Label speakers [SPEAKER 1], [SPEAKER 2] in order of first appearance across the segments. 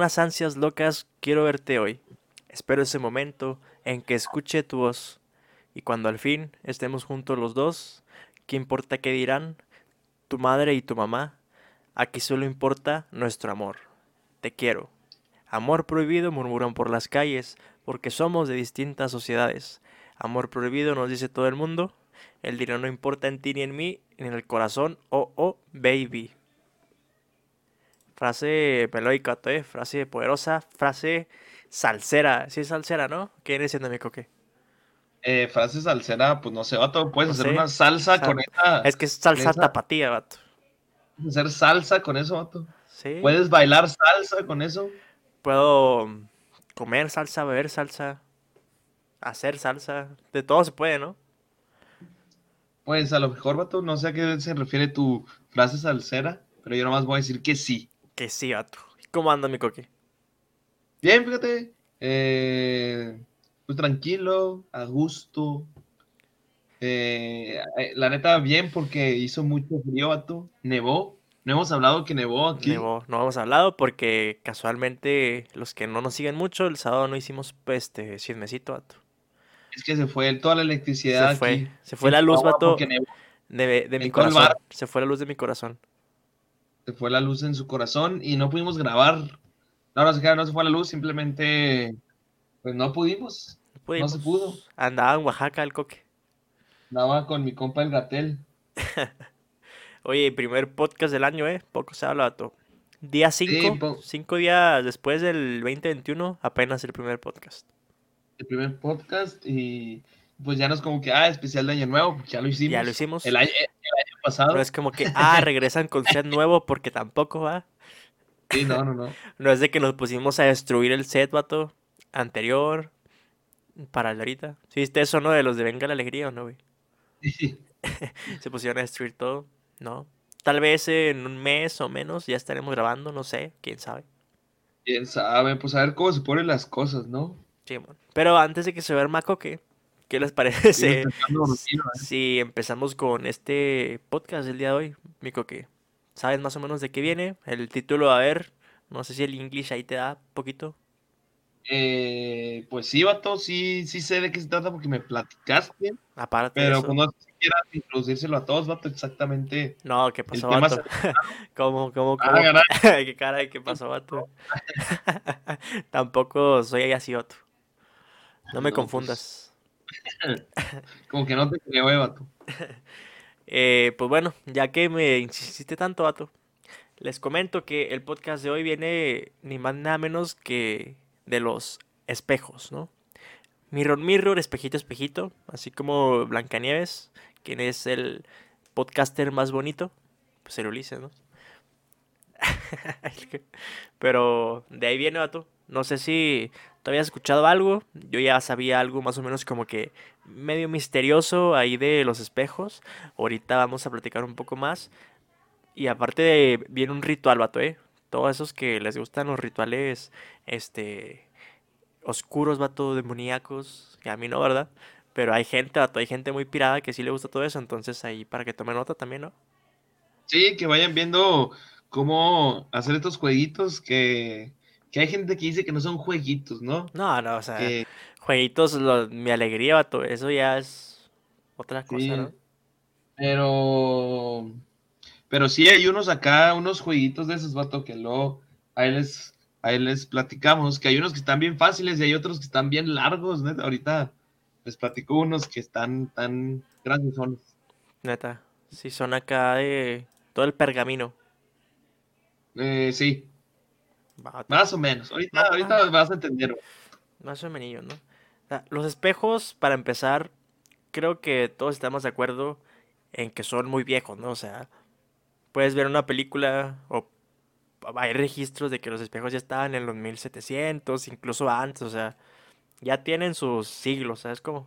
[SPEAKER 1] unas ansias locas quiero verte hoy. Espero ese momento en que escuche tu voz. Y cuando al fin estemos juntos los dos, ¿qué importa qué dirán? Tu madre y tu mamá. Aquí solo importa nuestro amor. Te quiero. Amor prohibido murmuran por las calles, porque somos de distintas sociedades. Amor prohibido nos dice todo el mundo. El dinero no importa en ti ni en mí, ni en el corazón. Oh, oh, baby. Frase melódica, ¿eh? frase poderosa, frase salsera. Sí es salsera, ¿no? ¿Qué viene siendo mi coque?
[SPEAKER 2] Eh, frase salsera, pues no sé, vato, puedes hacer una salsa con esa.
[SPEAKER 1] Es que es salsa tapatía, vato.
[SPEAKER 2] Puedes hacer salsa con eso, vato. Sí. Puedes bailar salsa con eso.
[SPEAKER 1] Puedo comer salsa, beber salsa, hacer salsa. De todo se puede, ¿no?
[SPEAKER 2] Pues a lo mejor, vato, no sé a qué se refiere tu frase salsera, pero yo nomás voy a decir que sí.
[SPEAKER 1] Que sí, vato. ¿Cómo anda mi coque?
[SPEAKER 2] Bien, fíjate. Eh, pues tranquilo, a gusto. Eh, eh, la neta, bien, porque hizo mucho frío, vato. Nevó. No hemos hablado que nevó aquí.
[SPEAKER 1] Nevó, no hemos hablado porque casualmente los que no nos siguen mucho, el sábado no hicimos pues, este chismecito, vato.
[SPEAKER 2] Es que se fue toda la electricidad.
[SPEAKER 1] Se fue, se fue la luz, vato. De, de mi corazón. Se fue la luz de mi corazón.
[SPEAKER 2] Se fue la luz en su corazón y no pudimos grabar. No, no se, no se fue la luz, simplemente pues no pudimos. No, se pudo.
[SPEAKER 1] Andaba en Oaxaca el coque.
[SPEAKER 2] Andaba con mi compa el Gatel.
[SPEAKER 1] Oye, primer podcast del año, ¿eh? Poco se habla, vato. Día 5, cinco días después del 2021, apenas el primer podcast.
[SPEAKER 2] El primer podcast y pues ya no es como que, ah, especial de Año Nuevo, ya lo hicimos.
[SPEAKER 1] Ya lo hicimos.
[SPEAKER 2] El año, el año pasado.
[SPEAKER 1] No es como que, ah, regresan con set nuevo porque tampoco va.
[SPEAKER 2] Sí, no, no, no.
[SPEAKER 1] No es de que nos pusimos a destruir el set, vato, anterior, para el ahorita. ¿Sí viste eso, no? De los de Venga la Alegría, ¿o no, güey?
[SPEAKER 2] Sí.
[SPEAKER 1] Se pusieron a destruir todo, ¿no? Tal vez en un mes o menos ya estaremos grabando, no sé, quién sabe.
[SPEAKER 2] Quién sabe, pues a ver cómo se ponen las cosas, ¿no?
[SPEAKER 1] Sí, bueno. Pero antes de que se vea el macoque, ¿Qué les parece ¿eh? si empezamos con este podcast del día de hoy? Mico, que sabes más o menos de qué viene. El título, a ver, no sé si el English ahí te da poquito.
[SPEAKER 2] Eh, pues sí, vato, sí, sí sé de qué se trata porque me platicaste.
[SPEAKER 1] Aparte
[SPEAKER 2] pero como no si quieras introducírselo a todos, vato, exactamente.
[SPEAKER 1] No, ¿qué pasó, vato? ¿Cómo, cómo, ah, cómo? ¿Qué cara qué pasó, vato? Tampoco soy así, vato. No me pues, confundas.
[SPEAKER 2] Como que no te creo, eh, vato.
[SPEAKER 1] Eh, pues bueno, ya que me insististe tanto, vato, les comento que el podcast de hoy viene ni más nada menos que de los espejos, ¿no? Mirror, mirror, espejito, espejito, así como Blancanieves, quien es el podcaster más bonito, pues el Ulises, ¿no? Pero de ahí viene, vato. No sé si ¿Tú habías escuchado algo? Yo ya sabía algo más o menos como que medio misterioso ahí de los espejos. Ahorita vamos a platicar un poco más. Y aparte de, viene un ritual, vato, ¿eh? Todos esos que les gustan los rituales, este, oscuros, vato, demoníacos. Y a mí no, ¿verdad? Pero hay gente, vato, hay gente muy pirada que sí le gusta todo eso. Entonces ahí para que tomen nota también, ¿no?
[SPEAKER 2] Sí, que vayan viendo cómo hacer estos jueguitos que que hay gente que dice que no son jueguitos, ¿no?
[SPEAKER 1] No, no, o sea, jueguitos, mi alegría, vato, eso ya es otra cosa, ¿no?
[SPEAKER 2] Pero, pero sí hay unos acá, unos jueguitos de esos, vato, que luego ahí les, ahí les platicamos, que hay unos que están bien fáciles y hay otros que están bien largos, neta, ahorita les platico unos que están tan grandes son.
[SPEAKER 1] Neta, sí, son acá de todo el pergamino.
[SPEAKER 2] Eh, sí, más o menos. Ahorita, ahorita vas a entender.
[SPEAKER 1] Más o menos, ¿no? los espejos, para empezar, creo que todos estamos de acuerdo en que son muy viejos, ¿no? O sea, puedes ver una película o hay registros de que los espejos ya estaban en los 1700, incluso antes, o sea, ya tienen sus siglos, ¿sabes cómo?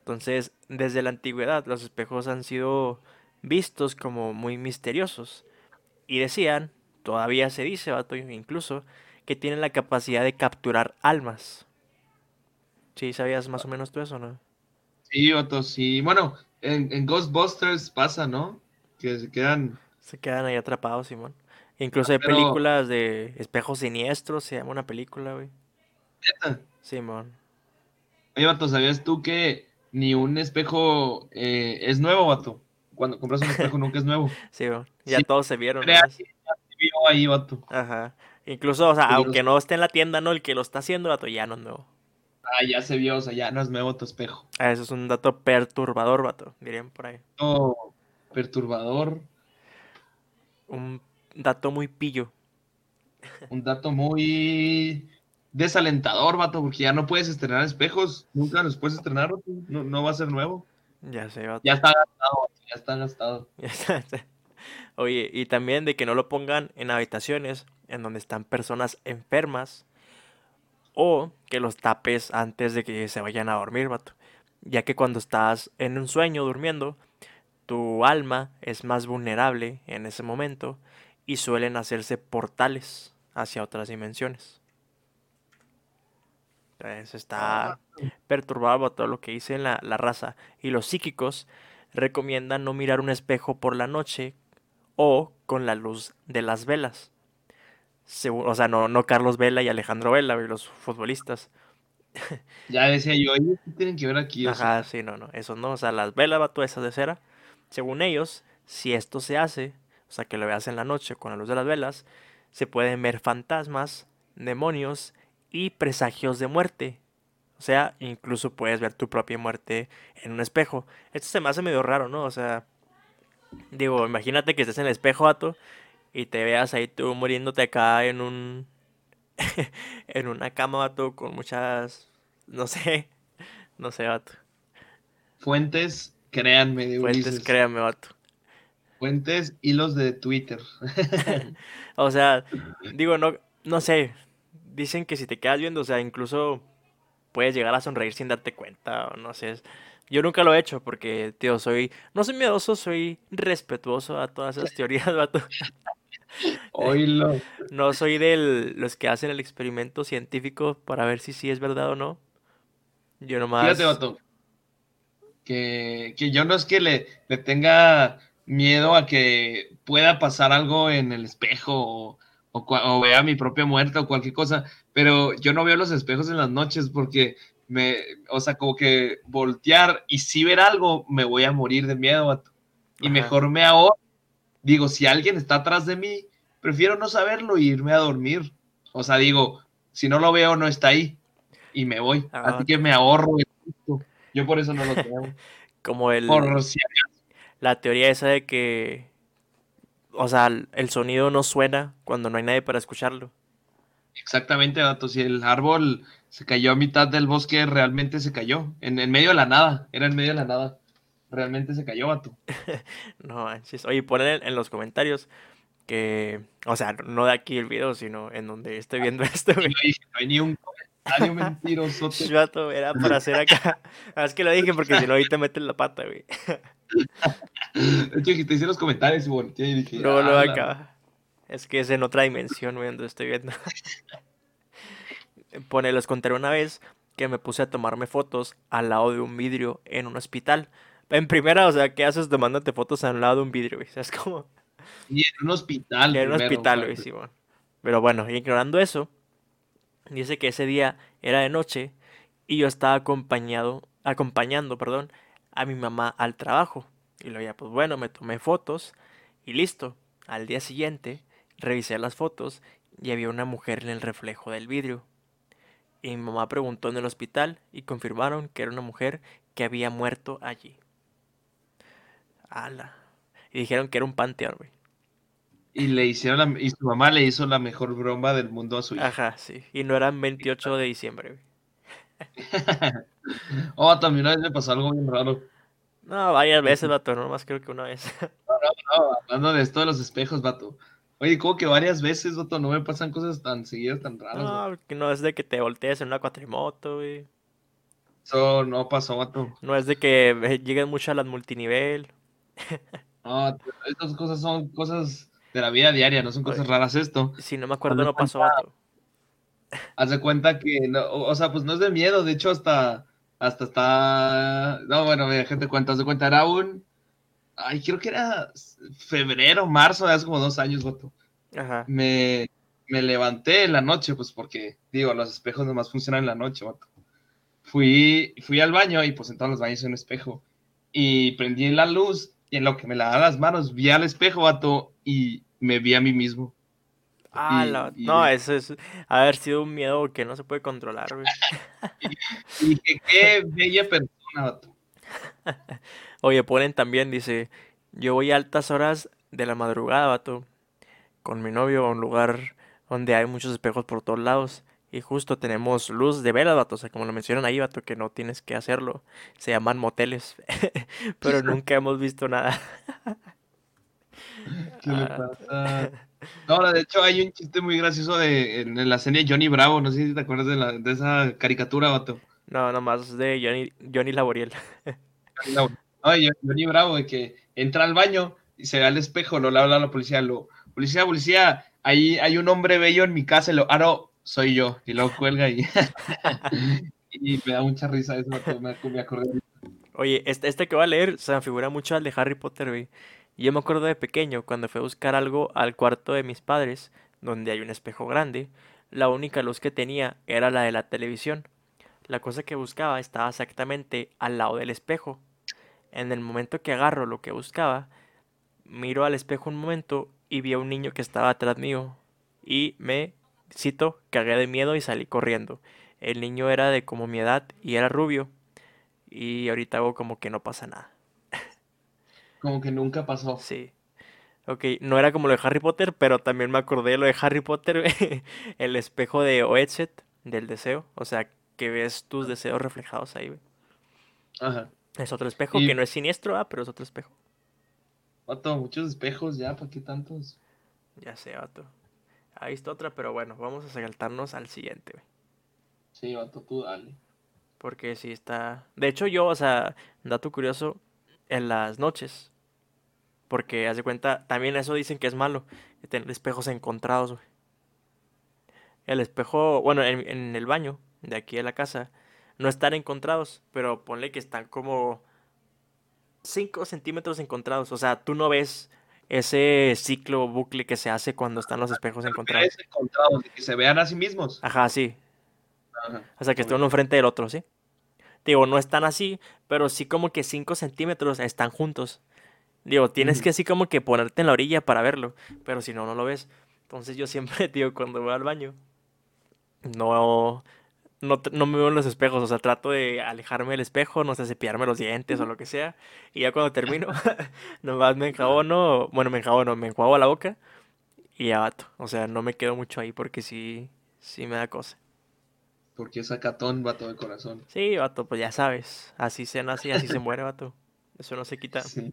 [SPEAKER 1] Entonces, desde la antigüedad, los espejos han sido vistos como muy misteriosos. Y decían todavía se dice, vato, incluso, que tienen la capacidad de capturar almas. ¿Sí sabías más o menos tú eso, no?
[SPEAKER 2] Sí, vato, sí. Bueno, en, Ghostbusters pasa, ¿no? Que se quedan...
[SPEAKER 1] Se quedan ahí atrapados, Simón. Incluso hay
[SPEAKER 2] Pero-
[SPEAKER 1] películas de espejos siniestros, se llama una película, güey. Simón.
[SPEAKER 2] Oye, vato, ¿sabías tú que ni un espejo eh, es nuevo, vato? Cuando compras un espejo nunca es nuevo.
[SPEAKER 1] Sí. Ya
[SPEAKER 2] Sí,
[SPEAKER 1] todos se vieron.
[SPEAKER 2] Crea
[SPEAKER 1] ¿no?
[SPEAKER 2] Se vio ahí, vato.
[SPEAKER 1] Ajá. Incluso, o sea, aunque no esté en la tienda, ¿no? El que lo está haciendo, vato, ya no es nuevo.
[SPEAKER 2] Ah, ya se vio, o sea, ya no es nuevo tu espejo.
[SPEAKER 1] Ah, Eso es un dato perturbador, vato, dirían por ahí.
[SPEAKER 2] Oh, perturbador,
[SPEAKER 1] Un dato muy pillo.
[SPEAKER 2] un dato muy desalentador, vato, porque ya no puedes estrenar espejos. Nunca los puedes estrenar, vato. No, no va a ser nuevo.
[SPEAKER 1] Ya sé, vato.
[SPEAKER 2] Ya está gastado, vato, ya está gastado.
[SPEAKER 1] Ya está. Oye, y también de que no lo pongan en habitaciones en donde están personas enfermas o que los tapes antes de que se vayan a dormir, vato. Ya que cuando estás en un sueño durmiendo, tu alma es más vulnerable en ese momento y suelen hacerse portales hacia otras dimensiones. Entonces está perturbado todo lo que dice la, la raza. Y los psíquicos recomiendan no mirar un espejo por la noche o con la luz de las velas. O sea, no, no Carlos Vela y Alejandro Vela, los futbolistas.
[SPEAKER 2] Ya decía yo, ellos tienen que ver aquí. o sea,
[SPEAKER 1] Ajá, sí, no, no, eso no. O sea, las velas, vato, esas de cera. Según ellos, si esto se hace, o sea, que lo veas en la noche con la luz de las velas, se pueden ver fantasmas, demonios y presagios de muerte. O sea, incluso puedes ver tu propia muerte en un espejo. Esto se me hace medio raro, ¿no? O sea, digo, imagínate que estés en el espejo, vato, y te veas ahí tú muriéndote acá en un... en una cama, vato, con muchas... No sé, no sé, vato.
[SPEAKER 2] Fuentes, créanme, de
[SPEAKER 1] Fuentes,
[SPEAKER 2] Ulises.
[SPEAKER 1] créame, vato.
[SPEAKER 2] Fuentes, hilos de Twitter.
[SPEAKER 1] O sea, digo, no, no sé. Dicen que si te quedas viendo, o sea, incluso puedes llegar a sonreír sin darte cuenta, o no sé. Yo nunca lo he hecho porque, tío, soy, no soy miedoso, soy respetuoso a todas esas teorías, vato.
[SPEAKER 2] Oílo.
[SPEAKER 1] No soy de los que hacen el experimento científico para ver si sí es verdad o no. Yo nomás...
[SPEAKER 2] Fíjate, vato. Que, que yo no es que le, le tenga miedo a que pueda pasar algo en el espejo o, o vea mi propia muerte o cualquier cosa, pero yo no veo los espejos en las noches porque me, o sea, como que voltear y si ver algo, me voy a morir de miedo. Y
[SPEAKER 1] Ajá.
[SPEAKER 2] mejor me ahorro. Digo, si alguien está atrás de mí, prefiero no saberlo y irme a dormir. O sea, digo, si no lo veo, no está ahí. Y me voy.
[SPEAKER 1] Ah,
[SPEAKER 2] Así que me ahorro. Yo por eso no lo creo.
[SPEAKER 1] Como el...
[SPEAKER 2] Por si
[SPEAKER 1] La teoría esa de que, o sea, el sonido no suena cuando no hay nadie para escucharlo.
[SPEAKER 2] Exactamente, vato. Si el árbol se cayó a mitad del bosque, realmente se cayó. En, en medio de la nada. Era en medio de la nada. Realmente se cayó, vato.
[SPEAKER 1] No manches. Oye, ponen en, los comentarios que, o sea, no de aquí el video, sino en donde estoy viendo esto, güey.
[SPEAKER 2] no, no hay ni un comentario mentiroso.
[SPEAKER 1] Sh, vato, era para hacer acá. Ah, Es que lo dije porque si no, ahí te meten la pata, güey.
[SPEAKER 2] De hecho, que te hice los comentarios y volteé y dije.
[SPEAKER 1] Luego, luego
[SPEAKER 2] "Ah,
[SPEAKER 1] acá. Es que es en otra dimensión, güey, donde estoy viendo. Pone, les contaré una vez que me puse a tomarme fotos al lado de un vidrio en un hospital. En primera, o sea, ¿qué haces tomándote fotos al lado de un vidrio, güey? Es como...
[SPEAKER 2] Y en un hospital.
[SPEAKER 1] En un
[SPEAKER 2] primero,
[SPEAKER 1] hospital, güey, sí, bueno. Pero bueno, ignorando eso, dice que ese día era de noche y yo estaba acompañado, acompañando, perdón, a mi mamá al trabajo. Y luego ya, pues bueno, me tomé fotos y listo. Al día siguiente, revisé las fotos y había una mujer en el reflejo del vidrio. Y mi mamá preguntó en el hospital y confirmaron que era una mujer que había muerto allí. Ala. Y dijeron que era un panteón, güey.
[SPEAKER 2] Y le hicieron la- y su mamá le hizo la mejor broma del mundo a su hija.
[SPEAKER 1] Ajá, sí. Y no eran 28 de diciembre, güey.
[SPEAKER 2] Oh, también una vez me pasó algo bien raro.
[SPEAKER 1] No, varias veces, vato, no más creo que una vez.
[SPEAKER 2] No, hablando de esto de los espejos, vato. Oye, como que varias veces, vato, no me pasan cosas tan seguidas, tan raras.
[SPEAKER 1] No, que no es de que te voltees en una cuatrimoto, güey.
[SPEAKER 2] Eso no pasó, vato.
[SPEAKER 1] No es de que eh, lleguen mucho a las multinivel.
[SPEAKER 2] No, estas cosas son cosas de la vida diaria, no son cosas raras esto.
[SPEAKER 1] Si no me acuerdo,
[SPEAKER 2] Haz
[SPEAKER 1] no pasó,
[SPEAKER 2] cuenta-
[SPEAKER 1] vato.
[SPEAKER 2] Haz de cuenta que, no, o sea, pues no es de miedo, de hecho hasta, hasta está, no, bueno, gente cuenta, haz de cuenta, era un, ay, creo que era febrero, marzo, hace como dos años, vato.
[SPEAKER 1] Ajá.
[SPEAKER 2] me, me levanté en la noche, pues porque, digo, los espejos nomás funcionan en la noche, vato. Fui, fui al baño y pues en todos los baños hay un espejo. Y prendí la luz y en lo que me lavaba las manos vi al espejo, vato, y me vi a mí mismo.
[SPEAKER 1] Ah,
[SPEAKER 2] Y-
[SPEAKER 1] la-
[SPEAKER 2] y-
[SPEAKER 1] No, eso es haber sido un miedo que no se puede controlar, güey.
[SPEAKER 2] Y dije, qué bella persona, vato.
[SPEAKER 1] Oye, ponen también, dice, yo voy a altas horas de la madrugada, vato, con mi novio a un lugar donde hay muchos espejos por todos lados. Y justo tenemos luz de velas, vato, o sea, como lo mencionan ahí, vato, que no tienes que hacerlo. Se llaman moteles, pero nunca hemos visto nada.
[SPEAKER 2] ¿Qué le
[SPEAKER 1] Ah.
[SPEAKER 2] pasa? No, de hecho hay un chiste muy gracioso de, en, en la serie Johnny Bravo, no sé si te acuerdas de, la, de esa caricatura, vato.
[SPEAKER 1] No, nomás de Johnny, Johnny Laboriel.
[SPEAKER 2] No, oye, Johnny Bravo, de que entra al baño y se ve al espejo, lo habla a la policía, lo, policía, policía, ahí hay un hombre bello en mi casa, y lo, ah, no, soy yo, y luego cuelga y, me da mucha risa eso, me, me acordé.
[SPEAKER 1] Oye, este, este que voy a leer se me figura mucho al de Harry Potter, güey. Yo me acuerdo de pequeño, cuando fui a buscar algo al cuarto de mis padres, donde hay un espejo grande, la única luz que tenía era la de la televisión. La cosa que buscaba estaba exactamente al lado del espejo. En el momento que agarro lo que buscaba, miro al espejo un momento y vi a un niño que estaba atrás mío. Y me, cito, cagué de miedo y salí corriendo. El niño era de como mi edad y era rubio. Y ahorita hago como que no pasa nada.
[SPEAKER 2] Como que nunca pasó.
[SPEAKER 1] Sí. Ok, no era como lo de Harry Potter, pero también me acordé de lo de Harry Potter. El espejo de Oedset, del deseo. O sea, que ves tus deseos reflejados ahí.
[SPEAKER 2] Ajá.
[SPEAKER 1] Es otro espejo
[SPEAKER 2] Y-
[SPEAKER 1] que no es siniestro, ah, pero es otro espejo.
[SPEAKER 2] Vato, muchos espejos ya, ¿para qué tantos?
[SPEAKER 1] Ya sé, vato. Ahí está otra, pero bueno, vamos a saltarnos al siguiente, güey.
[SPEAKER 2] Sí, vato, tú dale.
[SPEAKER 1] Porque sí está. De hecho, yo, o sea, dato curioso, en las noches. Porque, haz de cuenta, también eso dicen que es malo, tener espejos encontrados, güey. El espejo, bueno, en, en el baño de aquí de la casa, no están encontrados, pero ponle que están como 5 centímetros encontrados. O sea, tú no ves ese ciclo bucle que se hace cuando están los espejos encontrados.
[SPEAKER 2] Encontrados, que se vean a sí mismos.
[SPEAKER 1] Ajá, sí.
[SPEAKER 2] Ajá.
[SPEAKER 1] O sea, que estén uno enfrente del otro, ¿sí? Digo, no están así, pero sí como que 5 centímetros están juntos. Digo, tienes que así como que ponerte en la orilla para verlo, pero si no, no lo ves. Entonces yo siempre, digo, cuando voy al baño, no, no, no me veo en los espejos, o sea, trato de alejarme del espejo, no sé, cepillarme los dientes o lo que sea, y ya cuando termino, nomás me enjabono, bueno, me enjabono, me enjuago la boca y ya vato. O sea, no me quedo mucho ahí porque sí, sí me da cosa.
[SPEAKER 2] Porque es sacatón, vato de corazón.
[SPEAKER 1] Sí, vato, pues ya sabes. Así se nace y así se muere, vato. Eso no se quita.
[SPEAKER 2] Sí.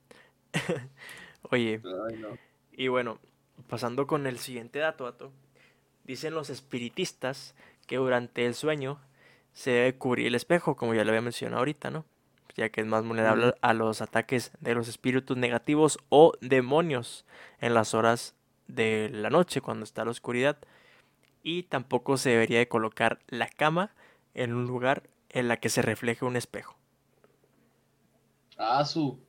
[SPEAKER 1] Oye,
[SPEAKER 2] Ay, no.
[SPEAKER 1] y bueno, pasando con el siguiente dato, vato. Dicen los espiritistas que durante el sueño se debe cubrir el espejo, como ya lo había mencionado ahorita, ¿no? Ya que es más vulnerable a los ataques de los espíritus negativos o demonios en las horas de la noche, cuando está la oscuridad. Y tampoco se debería de colocar la cama en un lugar en la que se refleje un espejo.
[SPEAKER 2] Ah, su.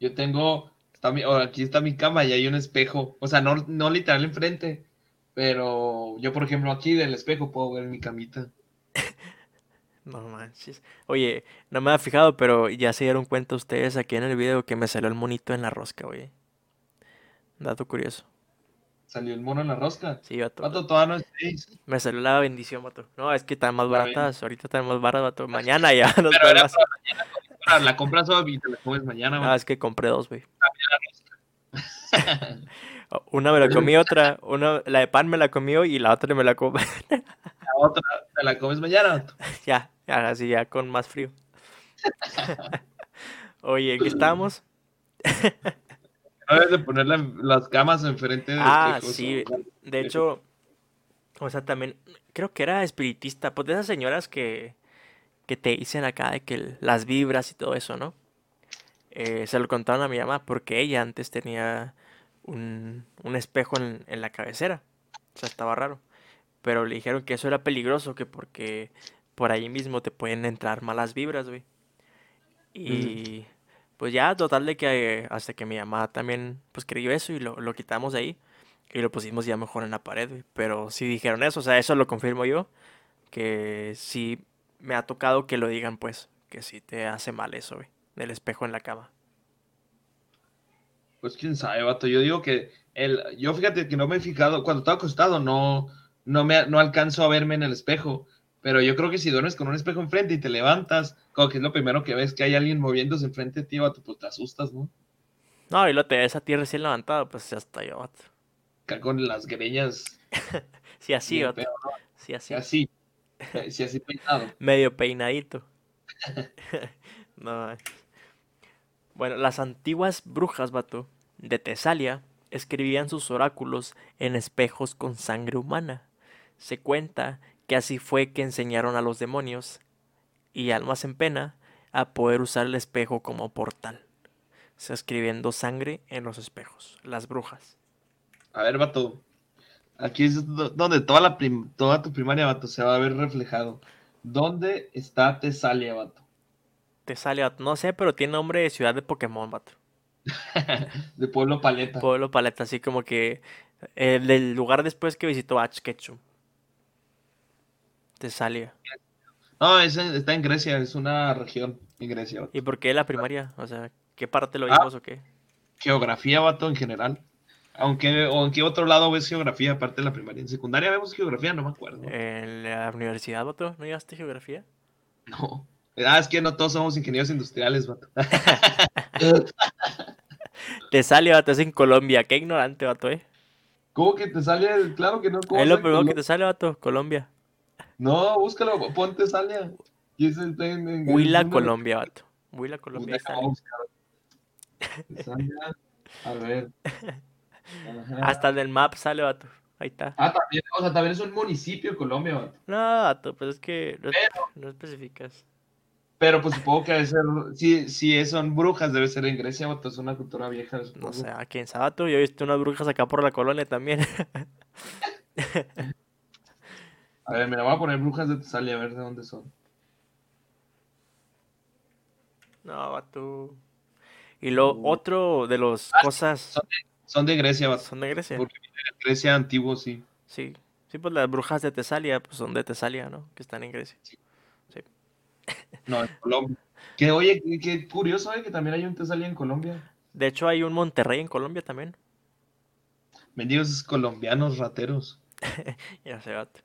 [SPEAKER 2] Yo tengo. Está mi, aquí está mi cama y hay un espejo. O sea, no, no literal enfrente. Pero yo, por ejemplo, aquí del espejo puedo ver mi camita.
[SPEAKER 1] No manches. Oye, no me había fijado, pero ya se dieron cuenta ustedes aquí en el video que me salió el monito en la rosca, oye. Dato curioso.
[SPEAKER 2] Salió el mono en la rosca.
[SPEAKER 1] Sí, vato.
[SPEAKER 2] Vato, todavía no es.
[SPEAKER 1] Me salió la bendición, vato. No, es que están más baratas. Ahorita están más baratas, vato. Mañana ya
[SPEAKER 2] Pero era para mañana. La compras hoy y te la comes mañana,
[SPEAKER 1] Ah,
[SPEAKER 2] vato.
[SPEAKER 1] es que compré dos, güey. Una me la comí, otra. Una, la de pan me la comió y la otra me la comí.
[SPEAKER 2] La otra te la comes mañana,
[SPEAKER 1] ya, ya, así ya con más frío. Oye, ¿en qué estábamos?
[SPEAKER 2] No debes de poner la- las camas enfrente de
[SPEAKER 1] Ah, sí. De hecho, o sea, también creo que era espiritista, pues de esas señoras que, que te dicen acá de que las vibras y todo eso, ¿no? Eh, se lo contaron a mi mamá porque ella antes tenía un, un espejo en, en la cabecera. O sea, estaba raro. Pero le dijeron que eso era peligroso, que porque por ahí mismo te pueden entrar malas vibras, güey. Y pues ya, total de que hasta que mi mamá también pues creyó eso y lo, lo quitamos de ahí. y lo pusimos ya mejor en la pared, güey. Pero sí dijeron eso, o sea, eso lo confirmo yo, que sí me ha tocado que lo digan, pues, que sí te hace mal eso, güey, del espejo en la cama.
[SPEAKER 2] Pues quién sabe, vato. Yo digo que el, yo fíjate que no me he fijado, cuando estaba acostado no, no me no alcanzo a verme en el espejo. Pero yo creo que si duermes con un espejo enfrente y te levantas, como que es lo primero que ves que hay alguien moviéndose enfrente de ti, vato, pues te asustas, ¿no?
[SPEAKER 1] No, y lo te ves a ti recién levantado, pues ya está yo, vato.
[SPEAKER 2] Con las greñas.
[SPEAKER 1] Sí, así, vato.
[SPEAKER 2] ¿no?
[SPEAKER 1] Sí, así.
[SPEAKER 2] Así, sí, así peinado.
[SPEAKER 1] Medio peinadito. no. Bueno, las antiguas brujas, vato, de Tesalia, escribían sus oráculos en espejos con sangre humana. Se cuenta que así fue que enseñaron a los demonios y almas en pena a poder usar el espejo como portal. O escribiendo sangre en los espejos, las brujas.
[SPEAKER 2] A ver, vato. Aquí es do- donde toda, la toda tu primaria, vato, se va a ver reflejado. ¿Dónde está Tesalia, vato?
[SPEAKER 1] Tesalia, vato, no sé, pero tiene nombre de ciudad de Pokémon, vato.
[SPEAKER 2] De Pueblo Paleta.
[SPEAKER 1] Pueblo Paleta, así como que el del lugar después que visitó Ash Ketchum. Tesalia.
[SPEAKER 2] No, ese está en Grecia, es una región en Grecia. vato.
[SPEAKER 1] ¿Y por qué la primaria? O sea, ¿qué parte lo
[SPEAKER 2] Ah.
[SPEAKER 1] vimos o qué?
[SPEAKER 2] Geografía, vato, en general. Aunque, o en qué otro lado ves geografía aparte de la primaria. En secundaria vemos geografía, no me acuerdo.
[SPEAKER 1] En la universidad, vato, ¿no llevaste geografía?
[SPEAKER 2] No. Ah, es que no todos somos ingenieros industriales, vato.
[SPEAKER 1] Tesalia, vato, es en Colombia. Qué ignorante, vato, eh.
[SPEAKER 2] ¿Cómo que te sale? Claro que no. ¿cómo
[SPEAKER 1] Es lo primero que te sale, vato, Colombia.
[SPEAKER 2] No, búscalo, ponte Salia.
[SPEAKER 1] Huila. Colombia, vato. Huila, Colombia.
[SPEAKER 2] Tesalia, A ver. Ajá.
[SPEAKER 1] Hasta en el map sale, vato. Ahí está.
[SPEAKER 2] Ah, también, o sea, también es un municipio de Colombia, vato.
[SPEAKER 1] No, vato, pues es que no, no especificas.
[SPEAKER 2] Pero pues supongo que debe ser, si, si son brujas, debe ser en Grecia, vato, es una cultura vieja.
[SPEAKER 1] No sé, aquí en Sabato yo he visto unas brujas acá por la colonia también.
[SPEAKER 2] A ver, me la voy a poner brujas de Tesalia, a ver de dónde son.
[SPEAKER 1] No, vato. Y lo
[SPEAKER 2] Uh.
[SPEAKER 1] otro de las cosas
[SPEAKER 2] son Son de Grecia, vato.
[SPEAKER 1] son de Grecia.
[SPEAKER 2] Porque Grecia antiguo, sí.
[SPEAKER 1] Sí. Sí, pues las brujas de Tesalia, pues son de Tesalia, ¿no? Que están en Grecia.
[SPEAKER 2] No, en Colombia. Que oye, qué, curioso, eh, que también hay un Tesalia en Colombia.
[SPEAKER 1] De hecho, hay un Monterrey en Colombia también.
[SPEAKER 2] Benditos colombianos rateros.
[SPEAKER 1] Ya sé, vato.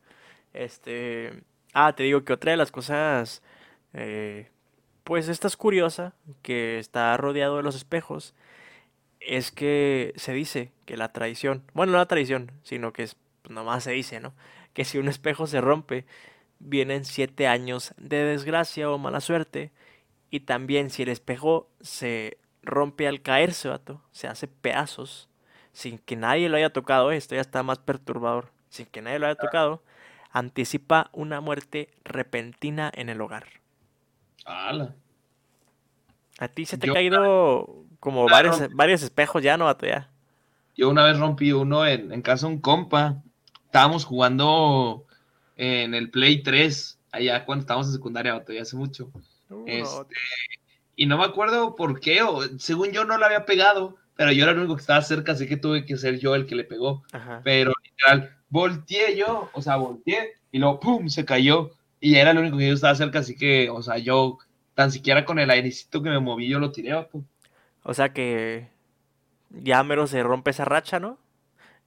[SPEAKER 1] Este. Ah, te digo que otra de las cosas. eh, pues esta es curiosa, que está rodeado de los espejos. Es que se dice que la tradición. Bueno, no la tradición, sino que es, pues, nomás se dice, ¿no? Que si un espejo se rompe, vienen siete años de desgracia o mala suerte. Y también si el espejo se rompe al caerse, vato, se hace pedazos, sin que nadie lo haya tocado, esto ya está más perturbador, sin que nadie lo haya tocado, anticipa una muerte repentina en el hogar.
[SPEAKER 2] ¡Hala!
[SPEAKER 1] A ti se te ha caído como varios, varios espejos ya, ¿no, vato? Ya.
[SPEAKER 2] Yo una vez rompí uno en, en casa de un compa. Estábamos jugando en el Play 3, allá cuando estábamos en secundaria, ya hace mucho.
[SPEAKER 1] No,
[SPEAKER 2] Este, y no me acuerdo por qué, o según yo no le había pegado, pero yo era el único que estaba cerca, así que tuve que ser yo el que le pegó.
[SPEAKER 1] Ajá.
[SPEAKER 2] Pero literal, volteé yo, o sea, volteé y luego ¡pum! se cayó. Y era el único que yo estaba cerca, así que, o sea, yo tan siquiera con el airecito que me moví, yo lo tiré, vato.
[SPEAKER 1] O sea que ya mero se rompe esa racha, ¿no?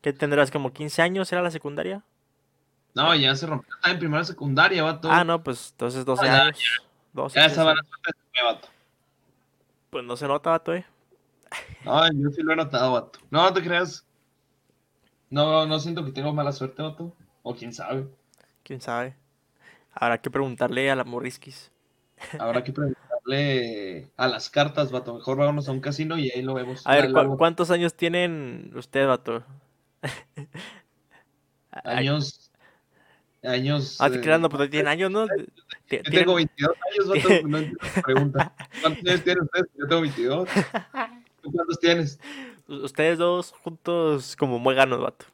[SPEAKER 1] Que tendrás como 15 años, ¿era la secundaria?
[SPEAKER 2] No, ya se rompió, estaba en primera secundaria, vato.
[SPEAKER 1] Ah, no, pues entonces 12
[SPEAKER 2] ya,
[SPEAKER 1] años. 12,
[SPEAKER 2] ya
[SPEAKER 1] 13.
[SPEAKER 2] esa se fue, vato.
[SPEAKER 1] Pues no se nota, vato, eh.
[SPEAKER 2] No, yo sí lo he notado, vato. No, no te creas. No, no siento que tengo mala suerte, vato. O quién sabe.
[SPEAKER 1] Quién sabe. Habrá que preguntarle a la Morrisquis.
[SPEAKER 2] Habrá que preguntarle a las cartas, vato. Mejor vámonos a un casino y ahí lo vemos.
[SPEAKER 1] A ver,
[SPEAKER 2] Ahí
[SPEAKER 1] ¿cu-
[SPEAKER 2] luego-
[SPEAKER 1] ¿cuántos años tienen usted, vato?
[SPEAKER 2] Años. Años.
[SPEAKER 1] Ah, te
[SPEAKER 2] eh,
[SPEAKER 1] creas, no, pues tienen años, ¿no?
[SPEAKER 2] Yo
[SPEAKER 1] tienen-
[SPEAKER 2] tengo 22 años, vato. No entiendo la pregunta. ¿Cuántos años tiene usted? Yo tengo 22. ¿Tú cuántos tienes?
[SPEAKER 1] Ustedes dos juntos como muéganos, vato.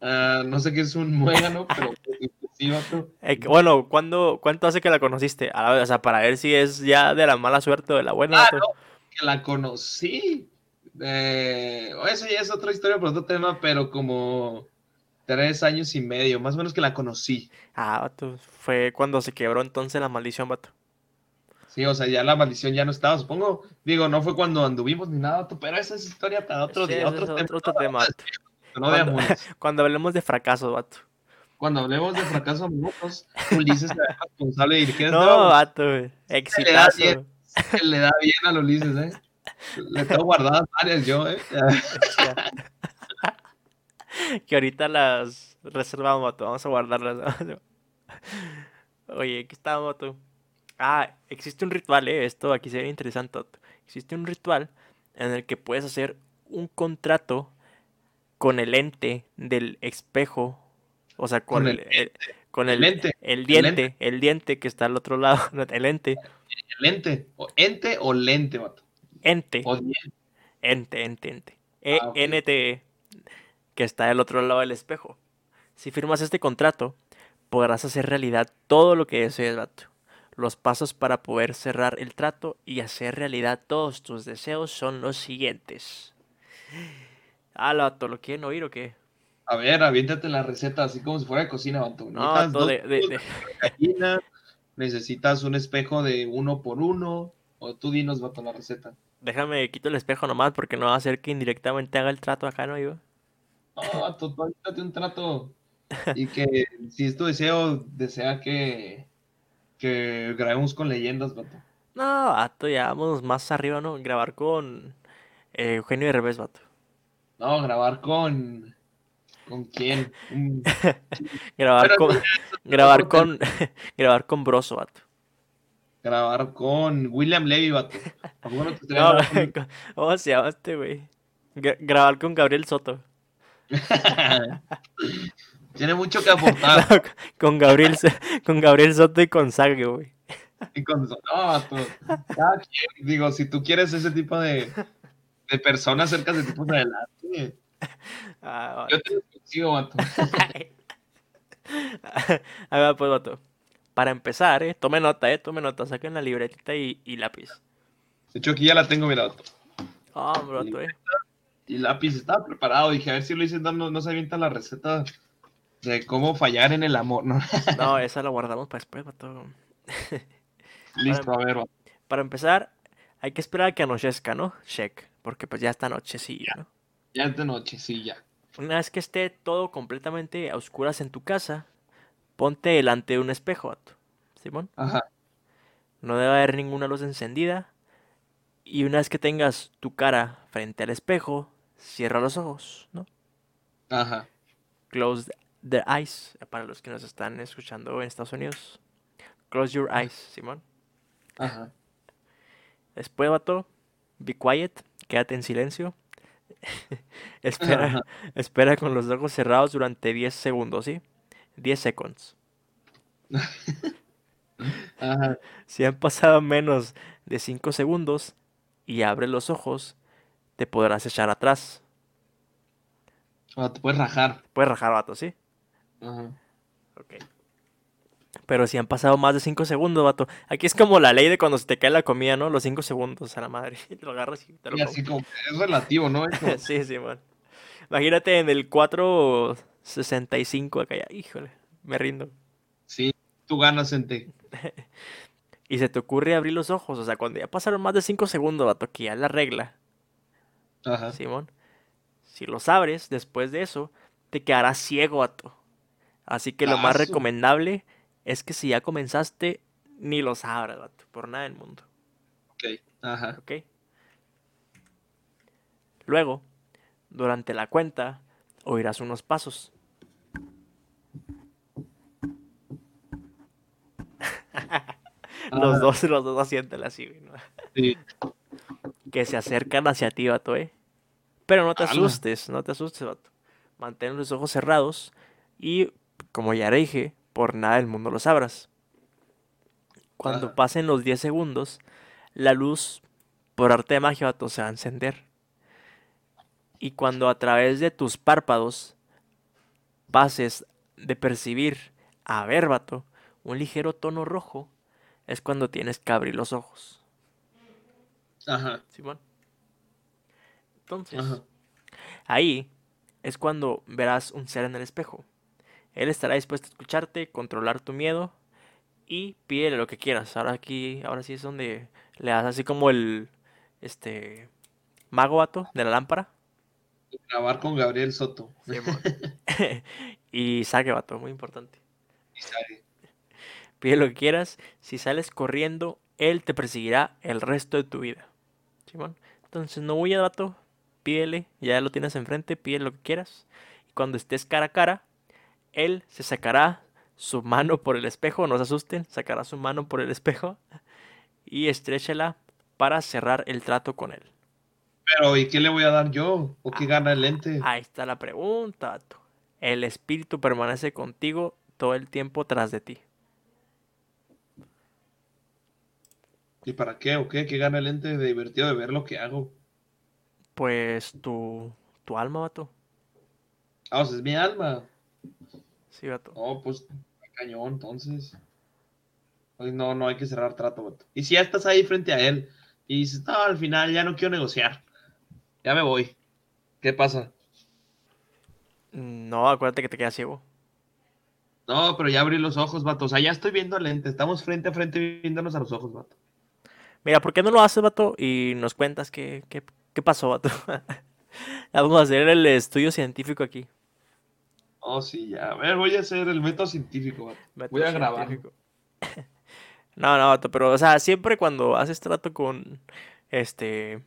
[SPEAKER 2] Ah, no sé qué es un muégano, pero pues, sí, vato.
[SPEAKER 1] Eh, bueno, ¿cuándo, ¿cuánto hace que la conociste? A la- o sea, para ver si es ya de la mala suerte o de la buena,
[SPEAKER 2] Ah, no, que la conocí. Eh, eso ya es otra historia por otro tema, pero como tres años y medio, más o menos que la conocí.
[SPEAKER 1] Ah, vato. Fue cuando se quebró entonces la maldición, vato.
[SPEAKER 2] Sí, o sea, ya la maldición ya no estaba, supongo. Digo, no fue cuando anduvimos ni nada, vato, pero esa es historia para otro
[SPEAKER 1] Sí,
[SPEAKER 2] día, otro, tema.
[SPEAKER 1] otro, otro tema, vato.
[SPEAKER 2] No de
[SPEAKER 1] Cuando, cuando hablemos de fracasos, vato.
[SPEAKER 2] Cuando hablemos de fracaso amorosos, Ulises será responsable y que es
[SPEAKER 1] No, vato. Exitazo.
[SPEAKER 2] bien. le da bien a Ulises, ¿eh? Le tengo guardadas varias yo, ¿eh?
[SPEAKER 1] Que ahorita las reservamos, vato. Vamos a guardarlas. Oye, aquí está, vato. Ah, existe un ritual, eh. Esto aquí sería interesante, vato. Existe un ritual en el que puedes hacer un contrato con el ente del espejo. O sea, con,
[SPEAKER 2] Con
[SPEAKER 1] el,
[SPEAKER 2] el
[SPEAKER 1] el- con el,
[SPEAKER 2] el ente,
[SPEAKER 1] el diente, el diente que está al otro lado. El ente,
[SPEAKER 2] El ente, o ente o lente, vato.
[SPEAKER 1] ente,
[SPEAKER 2] O
[SPEAKER 1] ente, ente, ente. E
[SPEAKER 2] Ah.
[SPEAKER 1] Que está del otro lado del espejo. Si firmas este contrato, podrás hacer realidad todo lo que desees, vato. Los pasos para poder cerrar el trato y hacer realidad todos tus deseos son los siguientes. Ah, vato, ¿lo quieren oír o qué?
[SPEAKER 2] A ver, aviéntate la receta así como si fuera de cocina, vato.
[SPEAKER 1] No,
[SPEAKER 2] Necesitas
[SPEAKER 1] de, de-
[SPEAKER 2] kilos
[SPEAKER 1] de-
[SPEAKER 2] de gallina, necesitas un espejo de uno por uno, o tú dinos, vato, la receta.
[SPEAKER 1] déjame quito el espejo nomás porque no va a hacer que indirectamente haga el trato acá, ¿no? Yo.
[SPEAKER 2] No, vato, tú aviéntate un trato. Y que si es tu deseo, desea que, que grabemos con leyendas, vato.
[SPEAKER 1] No, vato, ya vamos más arriba, ¿no? Grabar con eh, Eugenio Derbez, vato.
[SPEAKER 2] No, grabar con. ¿Con quién?
[SPEAKER 1] Grabar
[SPEAKER 2] Pero
[SPEAKER 1] con, grabar con, grabar con Broso, vato.
[SPEAKER 2] grabar con William Levy, vato. ¿A poco no te gustaría
[SPEAKER 1] No,
[SPEAKER 2] grabar con-
[SPEAKER 1] ¿cómo se llama este, güey? Gra- grabar con Gabriel Soto.
[SPEAKER 2] Tiene mucho que aportar.
[SPEAKER 1] No, con Gabriel, con Gabriel Soto y con Sague, güey.
[SPEAKER 2] Y con- no. Cada quien, digo, si tú quieres ese tipo de, de personas cerca de tipos adelante,
[SPEAKER 1] Ah,
[SPEAKER 2] yo te lo consigo, vato.
[SPEAKER 1] A ver, pues, vato. Para empezar, eh, tome nota, eh, tome nota, saquen la libretita y, y lápiz.
[SPEAKER 2] De hecho, aquí ya la tengo, mira, vato.
[SPEAKER 1] Ah, vato, eh.
[SPEAKER 2] Y lápiz estaba preparado. Dije, a ver si lo hice, no, no, se avienta la receta de cómo fallar en el amor, ¿no?
[SPEAKER 1] No, esa la guardamos para después, vato.
[SPEAKER 2] Listo, a ver.
[SPEAKER 1] Para empezar, hay que esperar a que anochezca, ¿no? Check. Porque pues ya está anochecilla, ¿no?
[SPEAKER 2] Ya es de noche, sí, ya.
[SPEAKER 1] Una vez que esté todo completamente a oscuras en tu casa, ponte delante de un espejo. Simón.
[SPEAKER 2] Ajá.
[SPEAKER 1] No debe haber ninguna luz encendida. Y una vez que tengas tu cara frente al espejo, cierra los ojos, ¿no?
[SPEAKER 2] Ajá.
[SPEAKER 1] Close the eyes. Para los que nos están escuchando en Estados Unidos. Close your eyes, Simón.
[SPEAKER 2] Ajá.
[SPEAKER 1] Después, vato, be quiet, quédate en silencio. espera,
[SPEAKER 2] Ajá.
[SPEAKER 1] espera con los ojos cerrados durante 10 segundos, ¿sí? 10 seconds.
[SPEAKER 2] Ajá.
[SPEAKER 1] Si han pasado menos de 5 segundos y abres los ojos, te podrás echar atrás.
[SPEAKER 2] O te puedes rajar.
[SPEAKER 1] Puedes rajar, vato, ¿sí?
[SPEAKER 2] Ajá.
[SPEAKER 1] Ok. Pero si han pasado más de 5 segundos, vato. Aquí es como la ley de cuando se te cae la comida, ¿no? Los 5 segundos a la madre. Te lo agarras y te lo
[SPEAKER 2] Y así como que es relativo, ¿no? Es como-
[SPEAKER 1] Sí, sí, man. Imagínate en el 465 acá ya. Híjole, me rindo.
[SPEAKER 2] sí, tú ganas en te.
[SPEAKER 1] Y se te ocurre abrir los ojos. O sea, cuando ya pasaron más de 5 segundos, vato, que ya es la regla,
[SPEAKER 2] Ajá.
[SPEAKER 1] Simón. Si los abres después de eso, te quedarás ciego, vato. Así que lo más
[SPEAKER 2] Ah,
[SPEAKER 1] recomendable es que si ya comenzaste, ni los abras, vato. Por nada del mundo.
[SPEAKER 2] Ok. Ajá.
[SPEAKER 1] ¿Ok? Luego, durante la cuenta, oirás unos pasos. Los
[SPEAKER 2] Ajá.
[SPEAKER 1] dos, los dos asienten así, ¿no?
[SPEAKER 2] Sí.
[SPEAKER 1] Que se acercan hacia ti, vato, ¿eh? Pero no te asustes, no te asustes, vato. Mantén los ojos cerrados y, como ya dije, por nada del mundo los abras. Cuando
[SPEAKER 2] Ajá.
[SPEAKER 1] pasen los 10 segundos, la luz, por arte de magia, vato, se va a encender. Y cuando a través de tus párpados pases de percibir a ver, vato, un ligero tono rojo, es cuando tienes que abrir los ojos.
[SPEAKER 2] Ajá.
[SPEAKER 1] Simón. Entonces,
[SPEAKER 2] Ajá.
[SPEAKER 1] ahí es cuando verás un ser en el espejo. Él estará dispuesto a escucharte, controlar tu miedo y pídele lo que quieras. Ahora aquí, ahora sí es donde le das así como el este mago vato de la lámpara.
[SPEAKER 2] Grabar con Gabriel Soto.
[SPEAKER 1] Y saque vato, muy importante.
[SPEAKER 2] Y sale.
[SPEAKER 1] Pide lo que quieras. Si sales corriendo, él te perseguirá el resto de tu vida. Simón. Entonces no huyas, vato. Pídele, ya lo tienes enfrente, pide lo que quieras. Y cuando estés cara a cara, él se sacará su mano por el espejo, no se asusten, sacará su mano por el espejo y estréchela para cerrar el trato con él.
[SPEAKER 2] Pero, ¿y qué le voy a dar yo? ¿O qué gana el lente?
[SPEAKER 1] Ahí está la pregunta, vato. El espíritu permanece contigo todo el tiempo tras de ti.
[SPEAKER 2] ¿Y para qué? ¿O qué? ¿Qué gana el lente de divertido de ver lo que hago?
[SPEAKER 1] Pues tu, tu alma, vato.
[SPEAKER 2] Ah, o sea, es mi alma.
[SPEAKER 1] Sí, vato.
[SPEAKER 2] No, pues, cañón, entonces. Ay, No, no hay que cerrar trato, vato. Y si ya estás ahí frente a él y dices, no, al final ya no quiero negociar. Ya me voy. ¿Qué pasa?
[SPEAKER 1] No, acuérdate que te quedas ciego.
[SPEAKER 2] No, pero ya abrí los ojos, vato. O sea, ya estoy viendo al lente. Estamos frente a frente viéndonos a los ojos, vato.
[SPEAKER 1] Mira, ¿por qué no lo haces, vato? Y nos cuentas qué, qué, qué pasó, vato. Vamos a hacer el estudio científico aquí.
[SPEAKER 2] Oh, sí, ya. A ver, voy a hacer el método científico, vato. Voy a grabar.
[SPEAKER 1] No, no, vato, pero, o sea, siempre cuando haces trato con, este,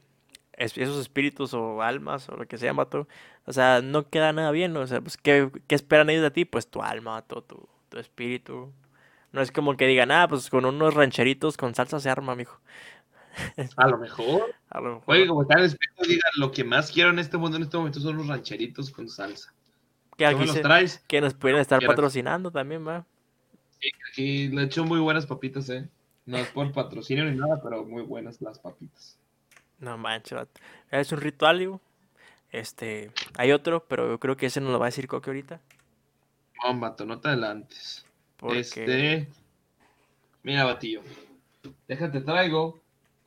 [SPEAKER 1] es- esos espíritus o almas o lo que sea, vato, o sea, no queda nada bien, ¿no? O sea, pues, ¿qué, qué esperan ellos de ti? Pues tu alma, vato, tu, tu espíritu. No es como que digan, ah, pues con unos rancheritos con salsa se arma, mijo.
[SPEAKER 2] A lo mejor.
[SPEAKER 1] A lo mejor.
[SPEAKER 2] Oye, como el espejo, digan, lo que más quiero en este mundo en este momento son los rancheritos con salsa.
[SPEAKER 1] que
[SPEAKER 2] ¿Tú
[SPEAKER 1] aquí
[SPEAKER 2] los
[SPEAKER 1] se-
[SPEAKER 2] traes?
[SPEAKER 1] que nos pueden estar patrocinando también, va.
[SPEAKER 2] Sí, aquí le echo muy buenas papitas, eh. No es por patrocinio ni nada, pero muy buenas las papitas.
[SPEAKER 1] No manches. Es un ritual, digo. Este, hay otro, pero yo creo que ese nos lo va a decir Coque ahorita.
[SPEAKER 2] No, vato, no te adelantes.
[SPEAKER 1] Porque
[SPEAKER 2] Este. Mira, batillo. Déjate traigo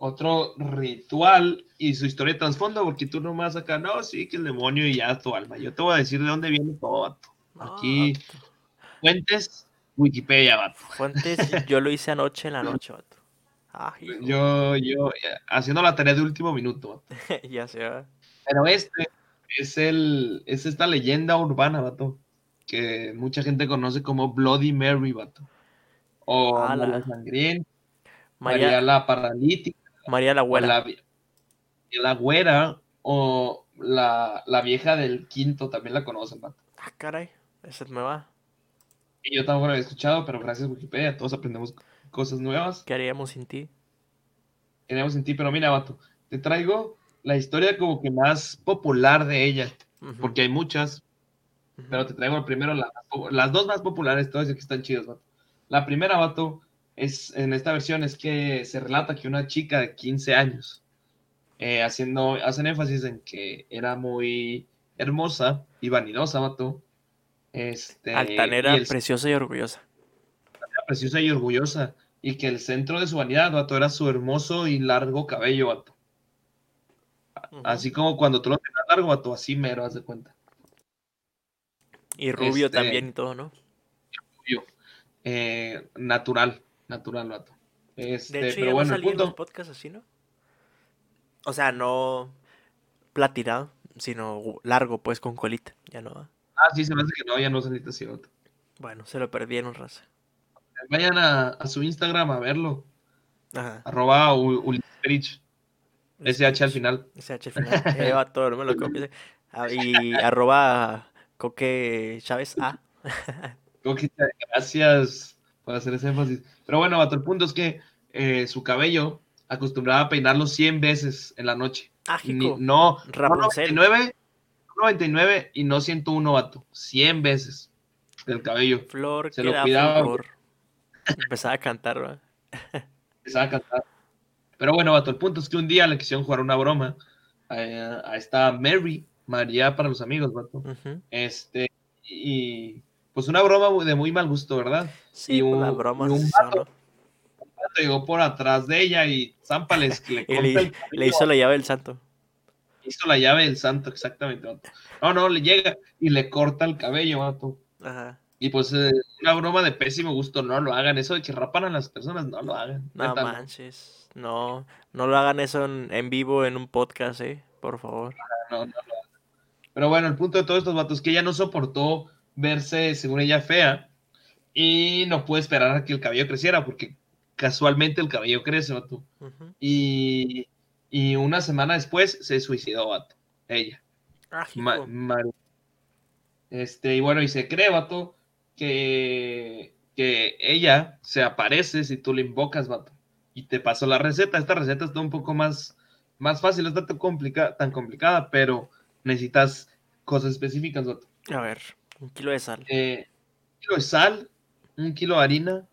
[SPEAKER 2] otro ritual y su historia de trasfondo, porque tú nomás acá, no, sí, que el demonio y ya tu alma. Yo te voy a decir de dónde viene todo, vato. Aquí,
[SPEAKER 1] vato.
[SPEAKER 2] fuentes, Wikipedia, vato.
[SPEAKER 1] Fuentes, yo lo hice anoche en la noche, vato. Ah.
[SPEAKER 2] Yo, yo, eh, haciendo la tarea de último minuto, vato.
[SPEAKER 1] ya se va.
[SPEAKER 2] Pero este es el, es esta leyenda urbana, vato, que mucha gente conoce como Bloody Mary, vato. O
[SPEAKER 1] Ala.
[SPEAKER 2] María Sangrienta, María,
[SPEAKER 1] María,
[SPEAKER 2] la Paralítica,
[SPEAKER 1] María la abuela.
[SPEAKER 2] la, la Güera, o la, la vieja del quinto, también la conocen, vato.
[SPEAKER 1] Ah, caray. Esa me va.
[SPEAKER 2] Y yo tampoco lo había escuchado, pero gracias a Wikipedia todos aprendemos cosas nuevas.
[SPEAKER 1] ¿Qué haríamos sin ti?
[SPEAKER 2] Tenemos en ti, pero mira, vato, te traigo la historia como que más popular de ella, porque hay muchas, Pero te traigo primero la- las dos más populares, todas que están chidas, vato. La primera, vato, es, en esta versión es que se relata que una chica de 15 años, eh, haciendo, hacen énfasis en que era muy hermosa y vanidosa, vato. Este,
[SPEAKER 1] Altanera,
[SPEAKER 2] y el-
[SPEAKER 1] preciosa y orgullosa.
[SPEAKER 2] preciosa y orgullosa. Y que el centro de su vanidad, vato, era su hermoso y largo cabello, vato. Así como cuando tú lo tienes largo, vato, así mero, haz de cuenta.
[SPEAKER 1] Y rubio
[SPEAKER 2] este-
[SPEAKER 1] también y todo, ¿no?
[SPEAKER 2] Rubio. Eh, natural, natural, vato. Este,
[SPEAKER 1] De hecho,
[SPEAKER 2] pero
[SPEAKER 1] ya
[SPEAKER 2] bueno, el
[SPEAKER 1] en los
[SPEAKER 2] punto.
[SPEAKER 1] podcasts así, ¿no? O sea, no platinado, sino largo, pues, con colita. Ya no. va.
[SPEAKER 2] Ah, sí, se me hace que no, ya no saliste así, vato.
[SPEAKER 1] Bueno, se lo perdieron, raza.
[SPEAKER 2] Vayan a, a su Instagram a verlo.
[SPEAKER 1] Ajá.
[SPEAKER 2] Arroba U- Ulisperich. SH al final.
[SPEAKER 1] SH al final. Eh, va todo, no me lo copies. Ah, Y arroba coque Chávez A.
[SPEAKER 2] Creo que te- gracias por hacer ese énfasis. Pero bueno, vato, el punto es que eh, su cabello acostumbraba a peinarlo 100 veces en la noche. Ni-
[SPEAKER 1] Ágico.
[SPEAKER 2] no, no
[SPEAKER 1] Rapunzel.
[SPEAKER 2] 99, no 99 y no 101, vato. 100 veces el cabello.
[SPEAKER 1] Flor
[SPEAKER 2] Se
[SPEAKER 1] que
[SPEAKER 2] lo
[SPEAKER 1] da
[SPEAKER 2] cuidaba,
[SPEAKER 1] fulgor. Empezaba a cantar, ¿va?
[SPEAKER 2] empezaba a cantar. Pero bueno, vato, el punto es que un día le quisieron jugar una broma a, a esta Mary, María para los amigos, vato. Este, y pues una broma de muy mal gusto, ¿verdad?
[SPEAKER 1] Sí,
[SPEAKER 2] Y
[SPEAKER 1] pues
[SPEAKER 2] un-
[SPEAKER 1] las
[SPEAKER 2] y un vato
[SPEAKER 1] ¿no?
[SPEAKER 2] Llegó por atrás de ella y zámpales le
[SPEAKER 1] Y le,
[SPEAKER 2] el
[SPEAKER 1] le
[SPEAKER 2] cabello
[SPEAKER 1] hizo la llave del santo.
[SPEAKER 2] hizo la llave del santo, exactamente, vato. No, no, le llega y le corta el cabello, vato.
[SPEAKER 1] Ajá.
[SPEAKER 2] Y pues eh, una broma de pésimo gusto, no lo hagan. Eso de que rapan a las personas, no lo hagan.
[SPEAKER 1] No manches. No, no lo hagan eso en, en vivo en un podcast, eh. Por favor.
[SPEAKER 2] no, no hagan. Pero bueno, el punto de todos estos vatos es que ella no soportó verse, según ella, fea. Y no puede esperar a que el cabello creciera, porque casualmente el cabello crece, vato. Y, y una semana después se suicidó, vato. Ella.
[SPEAKER 1] Ah,
[SPEAKER 2] Ma-. Este, y bueno, y se cree, vato, que, que ella se aparece si tú le invocas, vato. Y te pasó la receta. Esta receta está un poco más, más fácil, no está tan, complica- tan complicada, pero necesitas cosas específicas.
[SPEAKER 1] A ver, un kilo de sal.
[SPEAKER 2] Eh, un kilo de sal, un kilo de harina,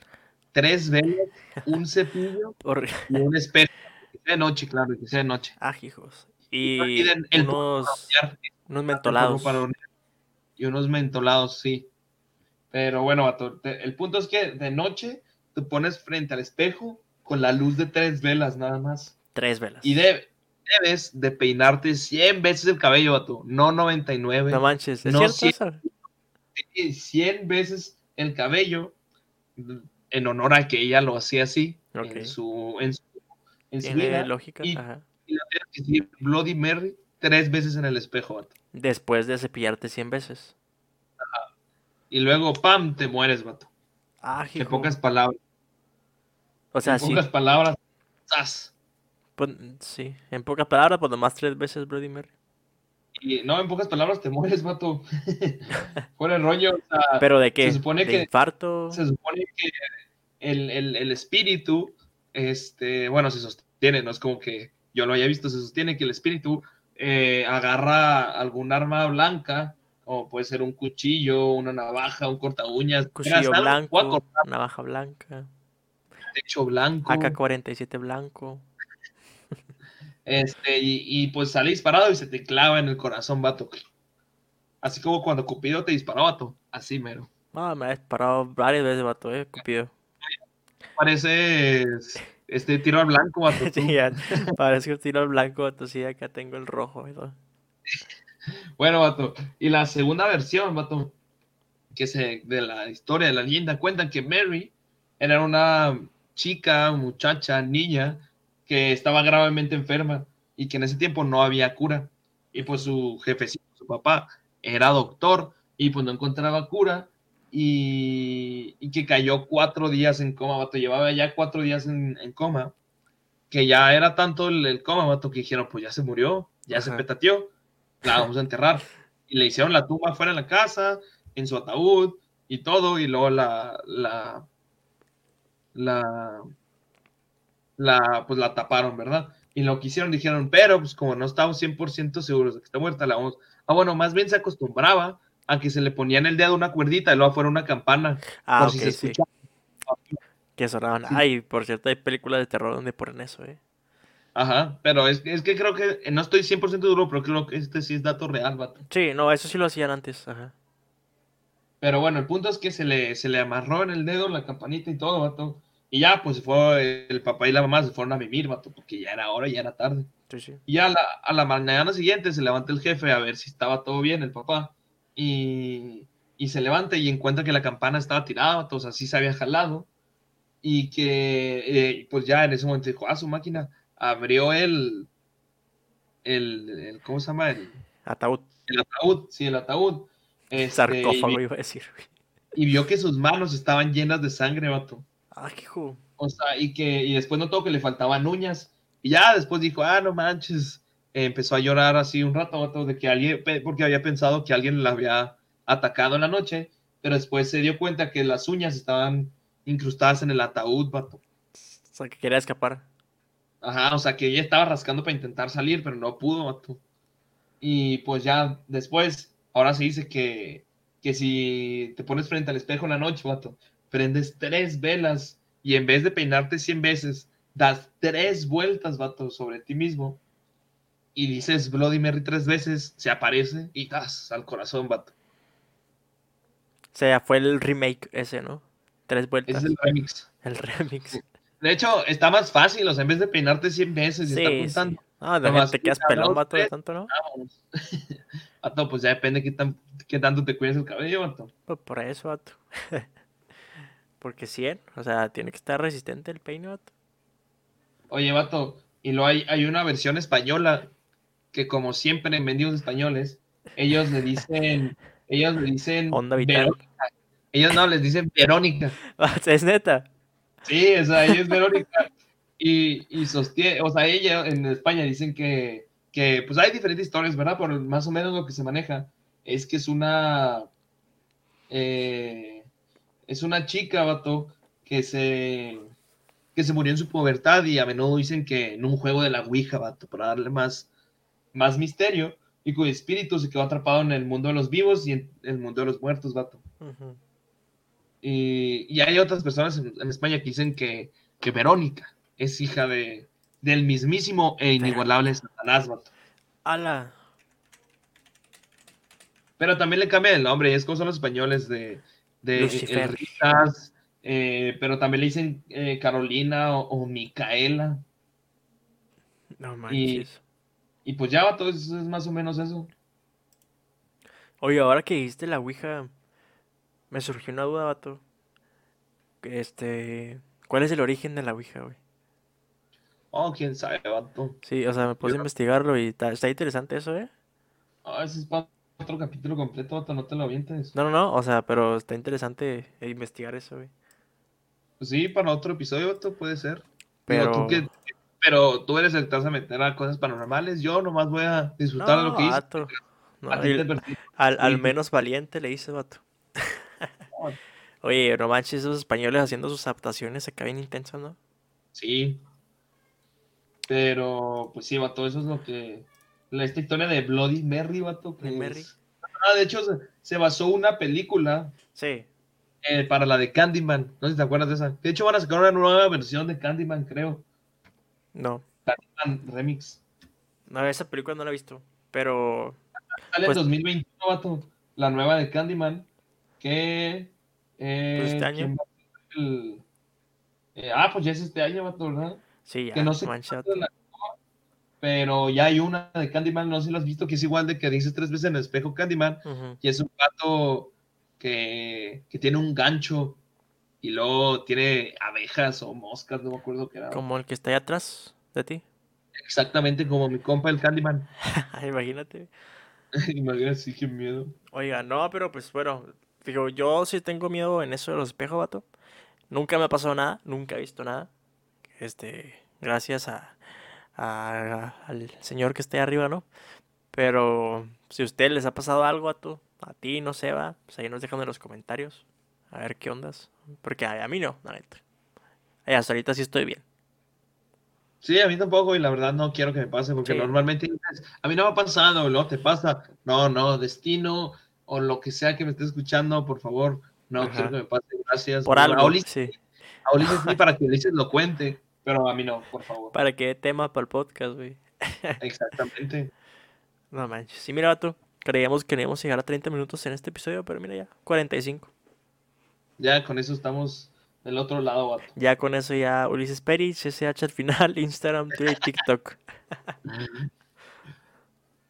[SPEAKER 2] tres velas, un cepillo y un espejo. Que sea de noche, claro, que sea de noche.
[SPEAKER 1] Ah, hijos. Y
[SPEAKER 2] el
[SPEAKER 1] unos,
[SPEAKER 2] hornear.
[SPEAKER 1] mentolados.
[SPEAKER 2] Y unos mentolados, sí. Pero bueno, vato, te- el punto es que de noche te pones frente al espejo con la luz de tres velas nada más.
[SPEAKER 1] Tres velas.
[SPEAKER 2] Y de- debes de peinarte 100 veces el cabello, vato, no 99.
[SPEAKER 1] No manches, ¿es
[SPEAKER 2] No,
[SPEAKER 1] cierto
[SPEAKER 2] sí.
[SPEAKER 1] eso?
[SPEAKER 2] y 100 veces el cabello en honor a que ella lo hacía así en su, en su, en su vida.
[SPEAKER 1] lógica.
[SPEAKER 2] y-
[SPEAKER 1] Ajá.
[SPEAKER 2] Y la que decir Bloody Mary tres veces en el espejo, vato.
[SPEAKER 1] Después de cepillarte 100 veces.
[SPEAKER 2] Y luego, pam, te mueres, vato.
[SPEAKER 1] Ah,
[SPEAKER 2] En pocas palabras.
[SPEAKER 1] O sea,
[SPEAKER 2] en
[SPEAKER 1] sí.
[SPEAKER 2] pocas palabras. ¡zas!
[SPEAKER 1] Pues, sí. En pocas palabras, pues nomás tres veces Bloody Mary.
[SPEAKER 2] Y no, en pocas palabras te mueres, vato. Fuera el rollo. o sea,
[SPEAKER 1] ¿Pero de qué?
[SPEAKER 2] supone
[SPEAKER 1] ¿De
[SPEAKER 2] que-
[SPEAKER 1] infarto?
[SPEAKER 2] se supone que el, el- el espíritu, este, bueno, se sostiene, no es como que yo lo haya visto, se sostiene que el espíritu eh, agarra algún arma blanca, como puede ser un cuchillo, una navaja, un corta uñas,
[SPEAKER 1] Cuchillo blanco, navaja blanca,
[SPEAKER 2] techo blanco,
[SPEAKER 1] AK-47 blanco.
[SPEAKER 2] Este, y, y, pues sale disparado y se te clava en el corazón, vato. Así como cuando Cupido te disparó, vato. Así mero.
[SPEAKER 1] Ah, me ha disparado varias veces, vato, eh, Cupido.
[SPEAKER 2] Parece este tiro al blanco, vato.
[SPEAKER 1] Sí, ya, parece que tiro al blanco, vato, sí, acá tengo el rojo y todo.
[SPEAKER 2] Bueno, vato. Y la segunda versión, vato, que se de la historia de la leyenda, cuentan que Mary era una chica, muchacha, niña, que estaba gravemente enferma y que en ese tiempo no había cura. Y pues su jefecito, su papá, era doctor y pues no encontraba cura y, y que cayó cuatro días en coma, vato. Llevaba ya cuatro días en, en coma, que ya era tanto el, el coma, vato, que dijeron, pues ya se murió, ya se petateó, la vamos a enterrar. Y le hicieron la tumba fuera de la casa, en su ataúd y todo, y luego la, la, la, la, pues la taparon, ¿verdad? Y lo que hicieron, dijeron, pero pues como no estamos 100% seguros de que está muerta, la vamos, ah, bueno, más bien se acostumbraba a que se le ponía en el dedo una cuerdita y luego fuera una campana,
[SPEAKER 1] Ah,
[SPEAKER 2] por si se
[SPEAKER 1] sí.
[SPEAKER 2] escuchaba.
[SPEAKER 1] Que sonaban.
[SPEAKER 2] Sí.
[SPEAKER 1] Ay, por cierto, hay películas de terror donde ponen eso, eh.
[SPEAKER 2] Ajá, pero es, es que creo que, no estoy 100% duro, pero creo que este sí es dato real, vato.
[SPEAKER 1] Sí, no, eso sí lo hacían antes, ajá.
[SPEAKER 2] Pero bueno, el punto es que se le, se le amarró en el dedo la campanita y todo, vato. Y ya, pues fue el papá y la mamá se fueron a mimir, vato, porque ya era hora, ya era tarde.
[SPEAKER 1] Sí, sí.
[SPEAKER 2] Y a la, a la mañana siguiente se levanta el jefe a ver si estaba todo bien, el papá. Y, y se levanta y encuentra que la campana estaba tirada, vato, o sea, sí se había jalado. Y que, eh, pues ya en ese momento dijo, ah, su máquina abrió el, el, el- ¿cómo se llama? El,
[SPEAKER 1] Ataúd,
[SPEAKER 2] el ataúd, sí, el ataúd. Este,
[SPEAKER 1] sarcófago, iba a decir.
[SPEAKER 2] y vio que sus manos estaban llenas de sangre, vato.
[SPEAKER 1] Ah, qué hijo.
[SPEAKER 2] O sea, y que y después notó que le faltaban uñas. Y ya después dijo, ah, no manches. Eh, empezó a llorar así un rato, vato, de que alguien, porque había pensado que alguien la había atacado en la noche, pero después se dio cuenta que las uñas estaban incrustadas en el ataúd, vato.
[SPEAKER 1] O sea, que quería escapar.
[SPEAKER 2] Ajá, o sea, que ella estaba rascando para intentar salir, pero no pudo, vato. Y pues ya después, ahora se dice que, que si te pones frente al espejo en la noche, vato, prendes tres velas y en vez de peinarte 100 veces, das tres vueltas, vato, sobre ti mismo y dices Bloody Mary tres veces, se aparece y das al corazón, vato.
[SPEAKER 1] O sea, fue el remake ese, ¿no? Tres vueltas.
[SPEAKER 2] es el remix.
[SPEAKER 1] El remix.
[SPEAKER 2] De hecho, está más fácil, o sea, en vez de peinarte 100 veces y
[SPEAKER 1] Sí,
[SPEAKER 2] estar
[SPEAKER 1] sí. Ah, de
[SPEAKER 2] una,
[SPEAKER 1] quedas pelón, vato, de tanto, ¿no?
[SPEAKER 2] Vámonos. Vato, pues ya depende qué, tan, qué tanto te cuides el cabello, vato.
[SPEAKER 1] Pues por eso, vato. Porque 100, o sea, tiene que estar resistente el peine, vato.
[SPEAKER 2] Oye, vato, y luego hay, hay una versión española que como siempre en vendidos españoles, ellos le dicen, ellos le dicen
[SPEAKER 1] Onda vital.
[SPEAKER 2] Verónica. Ellos no, les dicen Verónica.
[SPEAKER 1] Es neta.
[SPEAKER 2] Sí, o sea, ella es Verónica. Y, y sostiene, o sea, ella en España dicen que, que, pues hay diferentes historias, ¿verdad? Pero más o menos lo que se maneja es que es una, eh, es una chica, vato, que se, que se murió en su pubertad y a menudo dicen que en un juego de la Ouija, vato, para darle más, más misterio, y cuyo espíritu se quedó atrapado en el mundo de los vivos y en el mundo de los muertos, vato. Y, y hay otras personas en, en España que dicen que, que Verónica es hija de, del mismísimo e inigualable Satanás, vato.
[SPEAKER 1] Ala.
[SPEAKER 2] Pero también le cambia el nombre, y es como son los españoles de, de
[SPEAKER 1] Lucifer.
[SPEAKER 2] Eh, pero también le dicen eh, Carolina o, o Micaela.
[SPEAKER 1] No manches.
[SPEAKER 2] Y pues ya, vato, eso es más o menos eso.
[SPEAKER 1] Oye, ahora que dijiste la Ouija, me surgió una duda, vato. Este, ¿cuál es el origen de la Ouija, güey?
[SPEAKER 2] Oh, quién sabe, vato.
[SPEAKER 1] Sí, o sea, me puse a investigarlo y está, está interesante eso, ¿eh?
[SPEAKER 2] Ah, ese es para otro capítulo completo, vato, no te lo avientes.
[SPEAKER 1] No, no, no, o sea, pero está interesante eh, investigar eso, güey.
[SPEAKER 2] Pues sí, para otro episodio, vato, puede ser. Digo,
[SPEAKER 1] Pero...
[SPEAKER 2] tú pero tú eres el que te vas a meter a cosas paranormales. Yo nomás voy a disfrutar de lo que hice.
[SPEAKER 1] vato. No, el- al, menos valiente le dice, vato. Oye, no manches, esos españoles haciendo sus adaptaciones acá bien intensas, ¿no?
[SPEAKER 2] Sí. Pero, pues sí, vato, eso es lo que. La- Esta historia de Bloody Mary, vato. Que
[SPEAKER 1] Mary.
[SPEAKER 2] es- Ah, de hecho, se, se basó una película
[SPEAKER 1] Sí.
[SPEAKER 2] eh, para la de Candyman. No sé si te acuerdas de esa. De hecho, van a sacar una nueva versión de Candyman, creo.
[SPEAKER 1] No,
[SPEAKER 2] Candyman Remix.
[SPEAKER 1] no, esa película no la he visto, pero...
[SPEAKER 2] Sale
[SPEAKER 1] Pues-
[SPEAKER 2] en 2021, vato. La nueva de Candyman. Que. eh,
[SPEAKER 1] Pues este año.
[SPEAKER 2] ¿quién va a ser el- eh, ah, pues ya es este año, vato, ¿verdad?
[SPEAKER 1] Sí, ya,
[SPEAKER 2] que no sé la pero ya hay una de Candyman, no sé si lo has visto, que es igual de que dices tres veces en el espejo Candyman,
[SPEAKER 1] Ujú.
[SPEAKER 2] y es un gato que, que tiene un gancho y luego tiene abejas o moscas, no me acuerdo qué era.
[SPEAKER 1] Como el que está ahí atrás de ti.
[SPEAKER 2] Exactamente como mi compa el Candyman.
[SPEAKER 1] Imagínate.
[SPEAKER 2] Imagínate, sí, qué miedo.
[SPEAKER 1] Oiga, no, pero pues bueno, digo, yo sí tengo miedo en eso de los espejos, vato. Nunca me ha pasado nada, nunca he visto nada. Este, gracias a, a- al señor que está ahí arriba, ¿no? Pero si a ustedes les ha pasado algo, vato, a ti, no sé, va, pues ahí nos dejan en los comentarios. A ver qué ondas. Porque a, a mí no, la neta. Eh, hasta ahorita sí estoy bien.
[SPEAKER 2] Sí, a mí tampoco, y la verdad no quiero que me pase, porque
[SPEAKER 1] Sí.
[SPEAKER 2] normalmente dices, a mí no me ha pasado, no te pasa. No, no, destino o lo que sea que me esté escuchando, por favor, no
[SPEAKER 1] Ajá.
[SPEAKER 2] quiero que me pase, gracias.
[SPEAKER 1] Por
[SPEAKER 2] A
[SPEAKER 1] algo,
[SPEAKER 2] Ulises,
[SPEAKER 1] sí.
[SPEAKER 2] a Ulises sí, para que Ulises lo cuente, pero a mí no, por favor.
[SPEAKER 1] Para que dé tema para el podcast, güey.
[SPEAKER 2] Exactamente.
[SPEAKER 1] No manches. Sí, mira, vato. Creíamos que íbamos a llegar a 30 minutos en este episodio, pero mira ya, 45.
[SPEAKER 2] Ya con eso estamos del otro lado, vato.
[SPEAKER 1] Ya con eso ya Ulises Peri, CSH al final, Instagram, Twitter TikTok.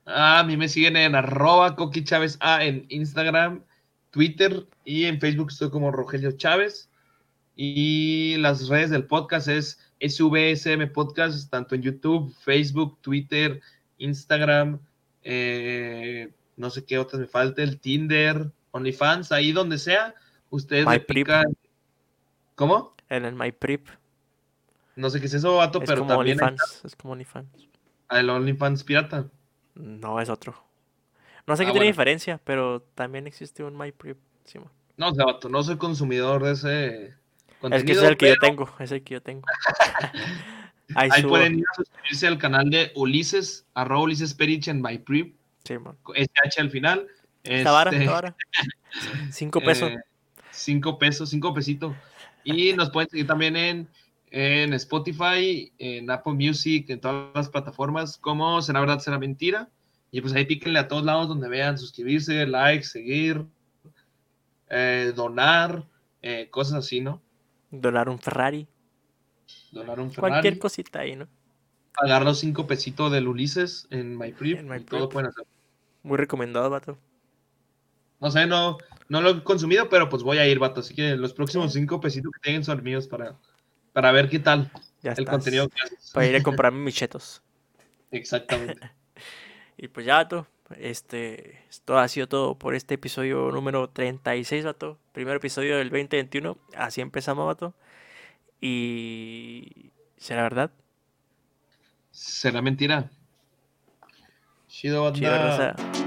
[SPEAKER 2] Ah, a mí me siguen en arroba Coqui Chávez A en Instagram, Twitter y en Facebook estoy como Rogelio Chávez. Y las redes del podcast es SVSM Podcast, tanto en YouTube, Facebook, Twitter, Instagram, eh, no sé qué otras me falta, el Tinder, OnlyFans, ahí donde sea, ustedes
[SPEAKER 1] MyPrip.
[SPEAKER 2] pican. ¿Cómo?
[SPEAKER 1] En el MyPrip.
[SPEAKER 2] No sé qué es eso, vato,
[SPEAKER 1] Es
[SPEAKER 2] pero
[SPEAKER 1] como
[SPEAKER 2] también
[SPEAKER 1] OnlyFans. Es como OnlyFans.
[SPEAKER 2] el OnlyFans pirata.
[SPEAKER 1] No, es otro. No sé
[SPEAKER 2] Ah,
[SPEAKER 1] qué tiene diferencia, pero también existe un MyPrip. Sí.
[SPEAKER 2] No, o sea, vato, no soy consumidor de ese
[SPEAKER 1] es que es el que yo tengo. Es el que yo tengo. Ahí
[SPEAKER 2] pueden ir a suscribirse al canal de Ulises, arroba Ulises Perich en MyPrip,
[SPEAKER 1] Sí, man.
[SPEAKER 2] SH al final.
[SPEAKER 1] Esta vara,
[SPEAKER 2] Este,
[SPEAKER 1] esta vara. Cinco pesos.
[SPEAKER 2] eh, cinco pesos, cinco pesitos. Y nos pueden seguir también en, en Spotify, en Apple Music, en todas las plataformas, como Será Verdad, Será Mentira. Y pues ahí píquenle a todos lados donde vean, suscribirse, like, seguir, eh, donar, eh, cosas así, ¿no?
[SPEAKER 1] Donar un Ferrari.
[SPEAKER 2] Donar un Ferrari.
[SPEAKER 1] Cualquier cosita ahí, ¿no?
[SPEAKER 2] pagar los cinco pesitos del Ulises en MyPrip.
[SPEAKER 1] En My
[SPEAKER 2] todo pueden hacer.
[SPEAKER 1] Muy recomendado, vato.
[SPEAKER 2] No sé, no, no lo he consumido, pero pues voy a ir, vato. Así que los próximos cinco pesitos que tengan son míos para, para ver qué tal
[SPEAKER 1] Ya
[SPEAKER 2] el
[SPEAKER 1] estás.
[SPEAKER 2] contenido que haces.
[SPEAKER 1] Para ir a comprarme mis chetos.
[SPEAKER 2] Exactamente.
[SPEAKER 1] Y pues ya, vato. Este, esto ha sido todo por este episodio número 36, vato. Primer episodio del 2021. Así empezamos, vato. Y... ¿Será verdad?
[SPEAKER 2] ¿Será mentira? Chido,
[SPEAKER 1] Chido,
[SPEAKER 2] banda.
[SPEAKER 1] raza.